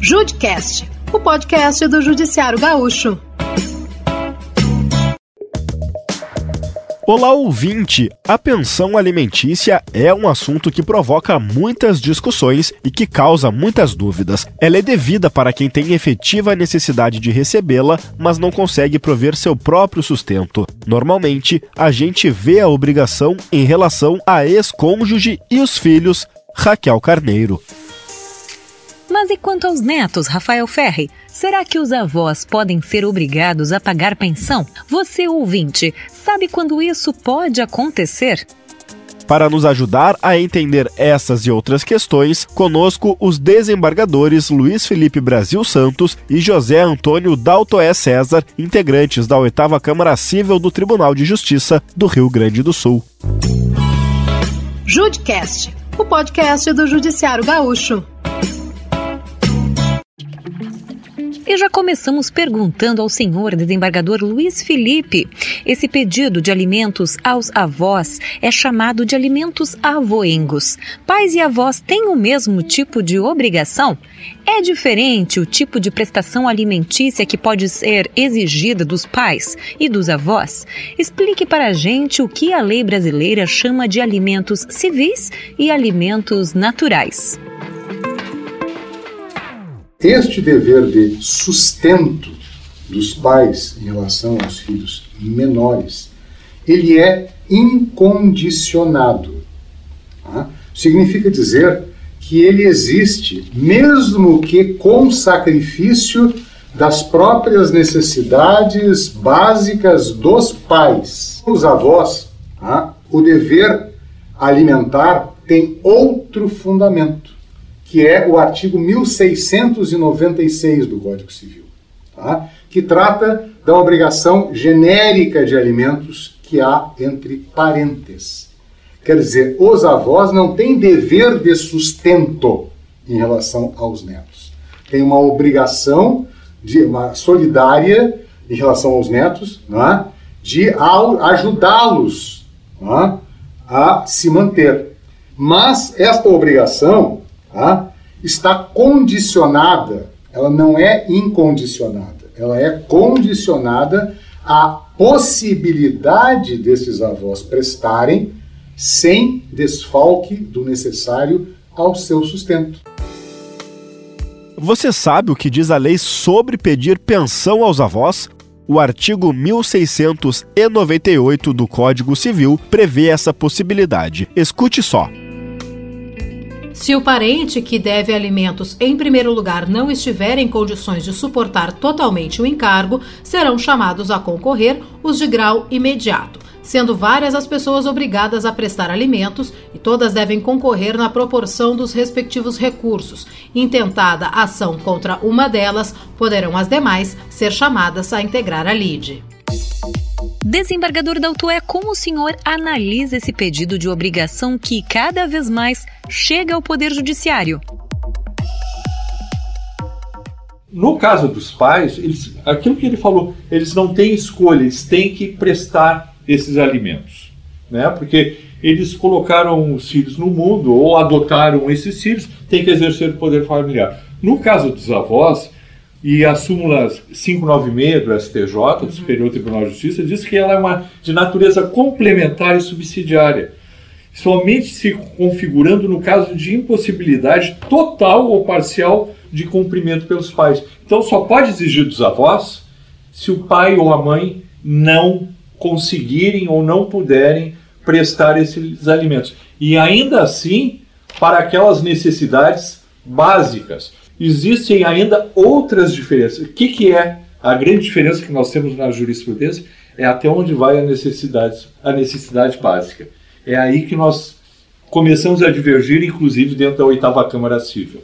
Judcast, o podcast do Judiciário Gaúcho. Olá, ouvinte! A pensão alimentícia é um assunto que provoca muitas discussões e que causa muitas dúvidas. Ela é devida para quem tem efetiva necessidade de recebê-la, mas não consegue prover seu próprio sustento. Normalmente, a gente vê a obrigação em relação a ex-cônjuge e os filhos. Raquel Carneiro. Mas e quanto aos netos, Rafael Ferri? Será que os avós podem ser obrigados a pagar pensão? Você, ouvinte, sabe quando isso pode acontecer? Para nos ajudar a entender essas e outras questões, conosco os desembargadores Luiz Felipe Brasil Santos e José Antônio Daltoé César, integrantes da oitava Câmara Civil do Tribunal de Justiça do Rio Grande do Sul. Judcast, o podcast do Judiciário Gaúcho. E já começamos perguntando ao senhor desembargador Luiz Felipe. Esse pedido de alimentos aos avós é chamado de alimentos avoengos. Pais e avós têm o mesmo tipo de obrigação? É diferente o tipo de prestação alimentícia que pode ser exigida dos pais e dos avós? Explique para a gente o que a lei brasileira chama de alimentos civis e alimentos naturais. Este dever de sustento dos pais em relação aos filhos menores, ele é incondicionado. Tá? Significa dizer que ele existe, mesmo que com sacrifício das próprias necessidades básicas dos pais. Os avós, tá? o dever alimentar tem outro fundamento que é o artigo 1696 do Código Civil, tá? que trata da obrigação genérica de alimentos que há entre parentes. Quer dizer, os avós não têm dever de sustento em relação aos netos. Tem uma obrigação de uma solidária em relação aos netos, né? de ajudá-los né? a se manter. Mas esta obrigação tá? Está condicionada, ela não é incondicionada, ela é condicionada à possibilidade desses avós prestarem sem desfalque do necessário ao seu sustento. Você sabe o que diz a lei sobre pedir pensão aos avós? O artigo 1698 do Código Civil prevê essa possibilidade. Escute só. Se o parente que deve alimentos em primeiro lugar não estiver em condições de suportar totalmente o encargo, serão chamados a concorrer os de grau imediato, sendo várias as pessoas obrigadas a prestar alimentos e todas devem concorrer na proporção dos respectivos recursos. Intentada ação contra uma delas, poderão as demais ser chamadas a integrar a lide. Desembargador Daltoé, como o senhor analisa esse pedido de obrigação que cada vez mais chega ao Poder Judiciário? No caso dos pais, eles, aquilo que ele falou, eles não têm escolha, eles têm que prestar esses alimentos, né? Porque eles colocaram os filhos no mundo ou adotaram esses filhos, têm que exercer o poder familiar. No caso dos avós, e a súmula 596 do STJ, do uhum. Superior Tribunal de Justiça, diz que ela é uma de natureza complementar e subsidiária, somente se configurando no caso de impossibilidade total ou parcial de cumprimento pelos pais. Então só pode exigir dos avós se o pai ou a mãe não conseguirem ou não puderem prestar esses alimentos. E ainda assim, para aquelas necessidades básicas existem ainda outras diferenças. O que, que é a grande diferença que nós temos na jurisprudência? É até onde vai a necessidade, a necessidade básica. É aí que nós começamos a divergir, inclusive dentro da oitava Câmara Civil.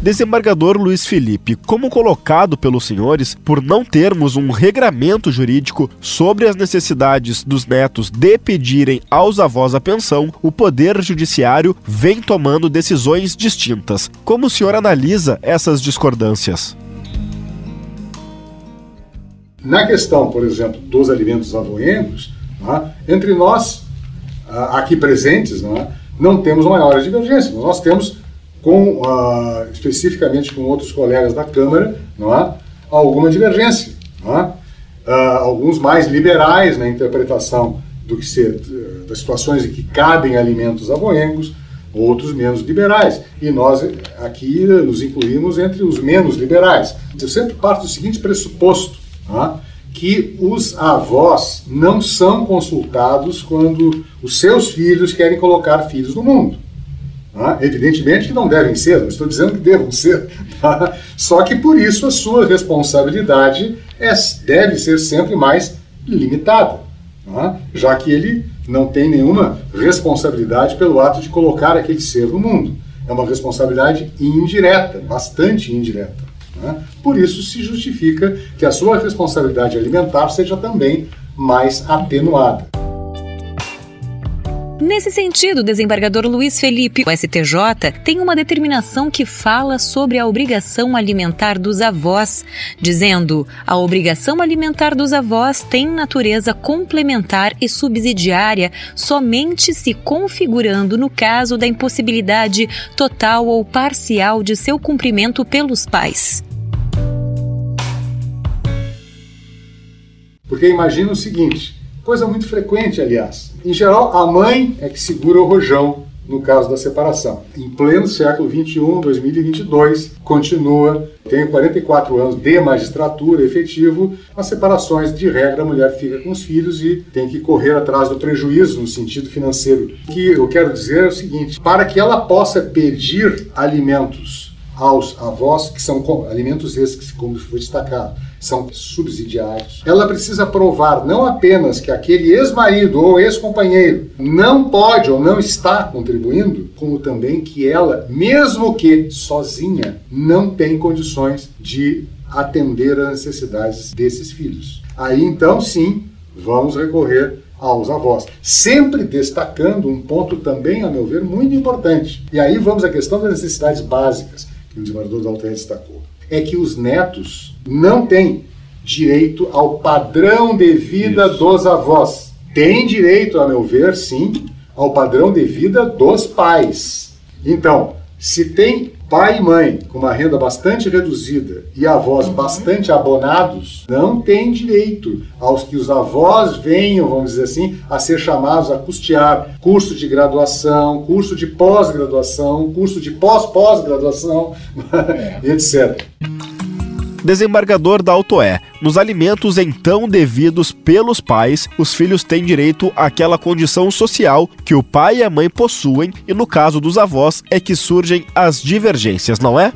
Desembargador Luiz Felipe, como colocado pelos senhores, por não termos um regramento jurídico sobre as necessidades dos netos de pedirem aos avós a pensão, o Poder Judiciário vem tomando decisões distintas. Como o senhor analisa essas discordâncias? Na questão, por exemplo, dos alimentos avoengos, né, entre nós, aqui presentes, né, não temos maiores divergências. Nós temos com, uh, especificamente com outros colegas da Câmara, não é? alguma divergência. Não é? Uh, alguns mais liberais na interpretação do que ser, das situações em que cabem alimentos avoengos, outros menos liberais. E nós aqui nos incluímos entre os menos liberais. Eu sempre parto do seguinte pressuposto, tá? que os avós não são consultados quando os seus filhos querem colocar filhos no mundo. Tá? Evidentemente que não devem ser, não estou dizendo que devam ser, tá? só que por isso a sua responsabilidade é, deve ser sempre mais limitada, tá? já que ele não tem nenhuma responsabilidade pelo ato de colocar aquele ser no mundo. É uma responsabilidade indireta, bastante indireta. Né? Por isso se justifica que a sua responsabilidade alimentar seja também mais atenuada. Nesse sentido, o desembargador Luiz Felipe, o STJ, tem uma determinação que fala sobre a obrigação alimentar dos avós, dizendo: a obrigação alimentar dos avós tem natureza complementar e subsidiária somente se configurando no caso da impossibilidade total ou parcial de seu cumprimento pelos pais. Porque imagina o seguinte: coisa muito frequente, aliás. Em geral, a mãe é que segura o rojão no caso da separação. Em pleno século XXI, 2022, continua, tenho 44 anos de magistratura efetivo, as separações, de regra, a mulher fica com os filhos e tem que correr atrás do prejuízo no sentido financeiro. O que eu quero dizer é o seguinte, para que ela possa pedir alimentos aos avós, que são alimentos esses, como foi destacado, são subsidiários. Ela precisa provar não apenas que aquele ex-marido ou ex-companheiro não pode ou não está contribuindo, como também que ela, mesmo que sozinha, não tem condições de atender às necessidades desses filhos. Aí então sim, vamos recorrer aos avós. Sempre destacando um ponto também, a meu ver, muito importante. E aí vamos à questão das necessidades básicas, que o desembargador da destacou. É que os netos não têm direito ao padrão de vida Isso. dos avós. Tem direito, a meu ver, sim, ao padrão de vida dos pais. Então, se tem pai e mãe com uma renda bastante reduzida e avós uhum. bastante abonados, não tem direito aos que os avós venham, vamos dizer assim, a ser chamados a custear curso de graduação, curso de pós-graduação, curso de pós-pós-graduação, é. etc. Desembargador da Autoé. Nos alimentos então devidos pelos pais, os filhos têm direito àquela condição social que o pai e a mãe possuem, e no caso dos avós é que surgem as divergências, não é?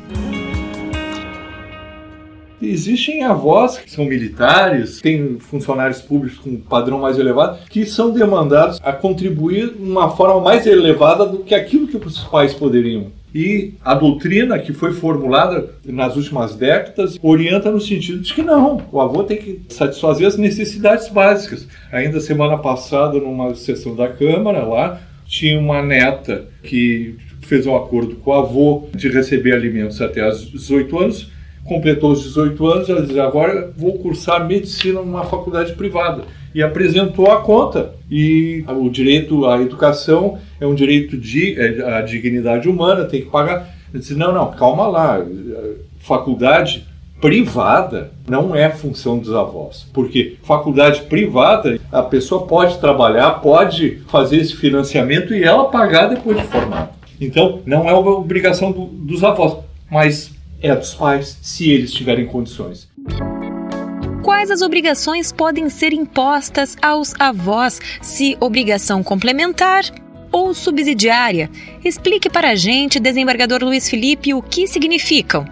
Existem avós que são militares, tem funcionários públicos com padrão mais elevado, que são demandados a contribuir de uma forma mais elevada do que aquilo que os pais poderiam. E a doutrina que foi formulada nas últimas décadas orienta no sentido de que não, o avô tem que satisfazer as necessidades básicas. Ainda semana passada, numa sessão da Câmara, lá, tinha uma neta que fez um acordo com o avô de receber alimentos até os 18 anos, completou os 18 anos, ela diz, agora vou cursar medicina numa faculdade privada. E apresentou a conta. E o direito à educação é um direito de é, dignidade humana, tem que pagar. Eu disse, não, não, calma lá. Faculdade privada não é função dos avós. Porque faculdade privada, a pessoa pode trabalhar, pode fazer esse financiamento e ela pagar depois de formado. Então, não é uma obrigação do, dos avós, mas é dos pais, se eles tiverem condições. Quais as obrigações podem ser impostas aos avós, se obrigação complementar ou subsidiária? Explique para a gente, desembargador Luiz Felipe, o que significam.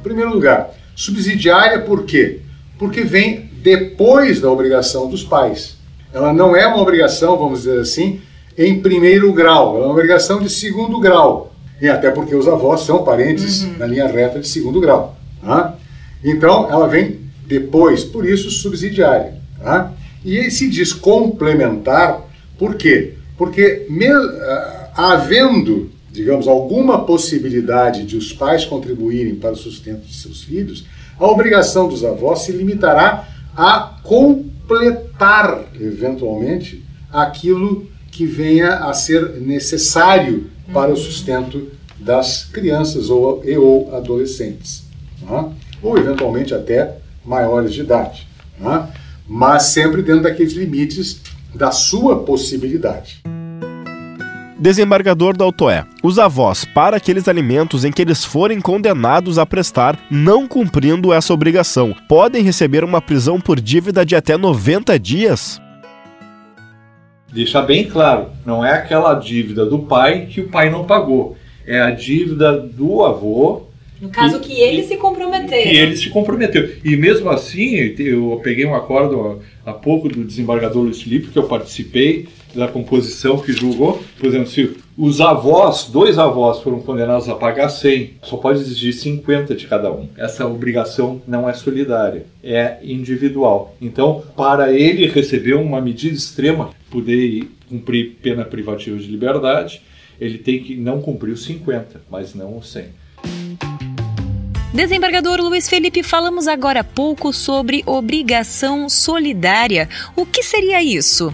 Em primeiro lugar, subsidiária por quê? Porque vem depois da obrigação dos pais. Ela não é uma obrigação, vamos dizer assim, em primeiro grau, ela é uma obrigação de segundo grau. E até porque os avós são parentes uhum. na linha reta de segundo grau. Tá? Então, ela vem depois, por isso subsidiária. Tá? E se diz complementar, por quê? Porque me, uh, havendo, digamos, alguma possibilidade de os pais contribuírem para o sustento de seus filhos, a obrigação dos avós se limitará a completar, eventualmente, aquilo que venha a ser necessário para o sustento das crianças ou, e ou adolescentes. Né? Ou eventualmente até maiores de idade. Né? Mas sempre dentro daqueles limites da sua possibilidade. Desembargador da Autoé. Os avós, para aqueles alimentos em que eles forem condenados a prestar, não cumprindo essa obrigação, podem receber uma prisão por dívida de até 90 dias? Deixar bem claro, não é aquela dívida do pai que o pai não pagou. É a dívida do avô no caso que ele se comprometeu. Que ele se comprometeu. E mesmo assim, eu peguei um acordo há pouco do desembargador Luiz Felipe, que eu participei da composição que julgou. Por exemplo, se os avós, dois avós foram condenados a pagar 100, só pode exigir 50 de cada um. Essa obrigação não é solidária, é individual. Então, para ele receber uma medida extrema, poder cumprir pena privativa de liberdade, ele tem que não cumprir os 50, mas não os 100. Desembargador Luiz Felipe, falamos agora há pouco sobre obrigação solidária. O que seria isso?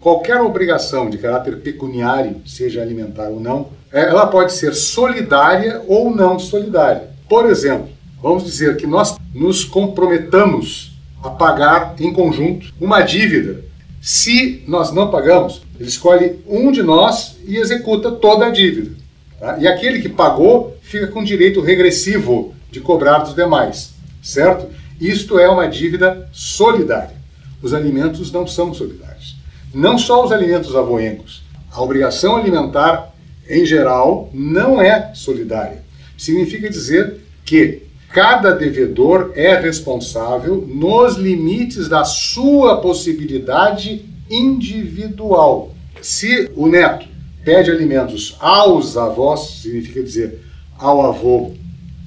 Qualquer obrigação de caráter pecuniário, seja alimentar ou não, é, ela pode ser solidária ou não solidária. Por exemplo, vamos dizer que nós nos comprometamos a pagar em conjunto uma dívida. Se nós não pagamos, ele escolhe um de nós e executa toda a dívida. Tá? E aquele que pagou fica com direito regressivo de cobrar dos demais, certo? Isto é uma dívida solidária. Os alimentos não são solidários. Não só os alimentos avoengos. A obrigação alimentar, em geral, não é solidária. Significa dizer que cada devedor é responsável nos limites da sua possibilidade individual. Se o neto pede alimentos aos avós, significa dizer ao avô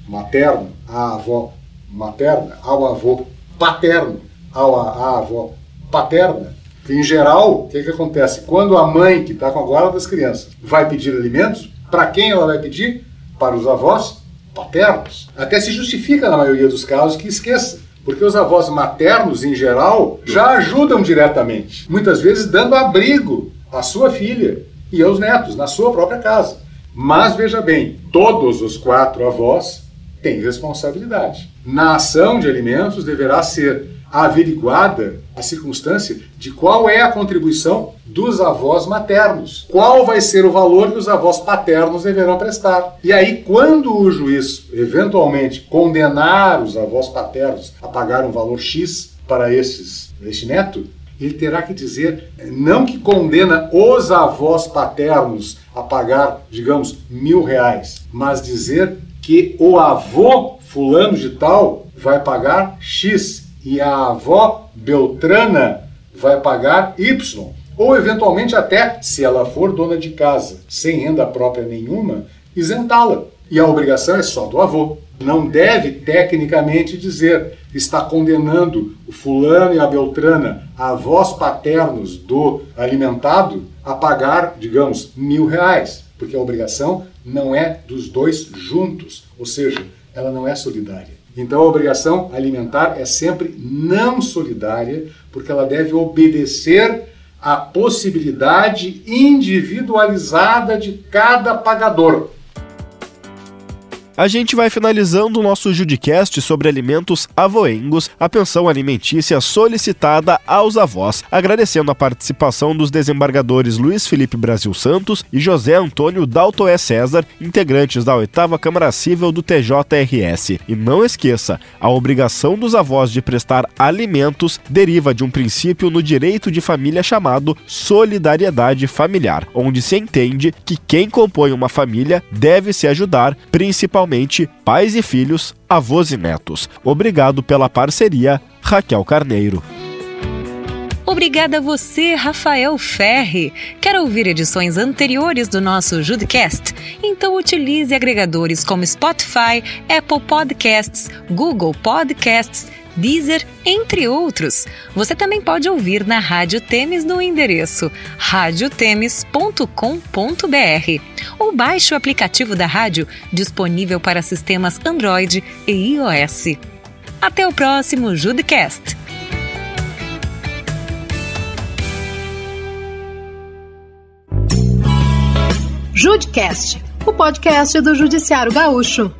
materno, à avó materna, ao avô paterno, ao, à avó paterna. Em geral, o que, que acontece? Quando a mãe, que está com a guarda das crianças, vai pedir alimentos, para quem ela vai pedir? Para os avós paternos. Até se justifica, na maioria dos casos, que esqueça. Porque os avós maternos, em geral, já ajudam diretamente. Muitas vezes dando abrigo à sua filha e aos netos, na sua própria casa. Mas veja bem, todos os quatro avós têm responsabilidade. Na ação de alimentos deverá ser averiguada a circunstância de qual é a contribuição dos avós maternos, qual vai ser o valor que os avós paternos deverão prestar. E aí, quando o juiz eventualmente condenar os avós paternos a pagar um valor X para esses, este neto, ele terá que dizer, não que condena os avós paternos a pagar, digamos, mil reais, mas dizer que o avô fulano de tal vai pagar X e a avó Beltrana vai pagar Y. Ou eventualmente até, se ela for dona de casa, sem renda própria nenhuma, isentá-la. E a obrigação é só do avô. Não deve tecnicamente dizer está condenando o fulano e a beltrana, avós paternos do alimentado, a pagar, digamos, mil reais, porque a obrigação não é dos dois juntos, ou seja, ela não é solidária. Então a obrigação alimentar é sempre não solidária, porque ela deve obedecer à possibilidade individualizada de cada pagador. A gente vai finalizando o nosso Judicast sobre alimentos avoengos, a pensão alimentícia solicitada aos avós, agradecendo a participação dos desembargadores Luiz Felipe Brasil Santos e José Antônio Daltoé César, integrantes da oitava Câmara Civil do TJRS. E não esqueça, a obrigação dos avós de prestar alimentos deriva de um princípio no direito de família chamado solidariedade familiar, onde se entende que quem compõe uma família deve se ajudar, principalmente principalmente pais e filhos, avós e netos. Obrigado pela parceria, Raquel Carneiro. Obrigada a você, Rafael Ferri. Quer ouvir edições anteriores do nosso Judcast? Então utilize agregadores como Spotify, Apple Podcasts, Google Podcasts Deezer, entre outros. Você também pode ouvir na Rádio Temes no endereço radiotemes.com.br ou baixe o aplicativo da rádio disponível para sistemas Android e iOS. Até o próximo Judecast! Judcast, o podcast do Judiciário Gaúcho.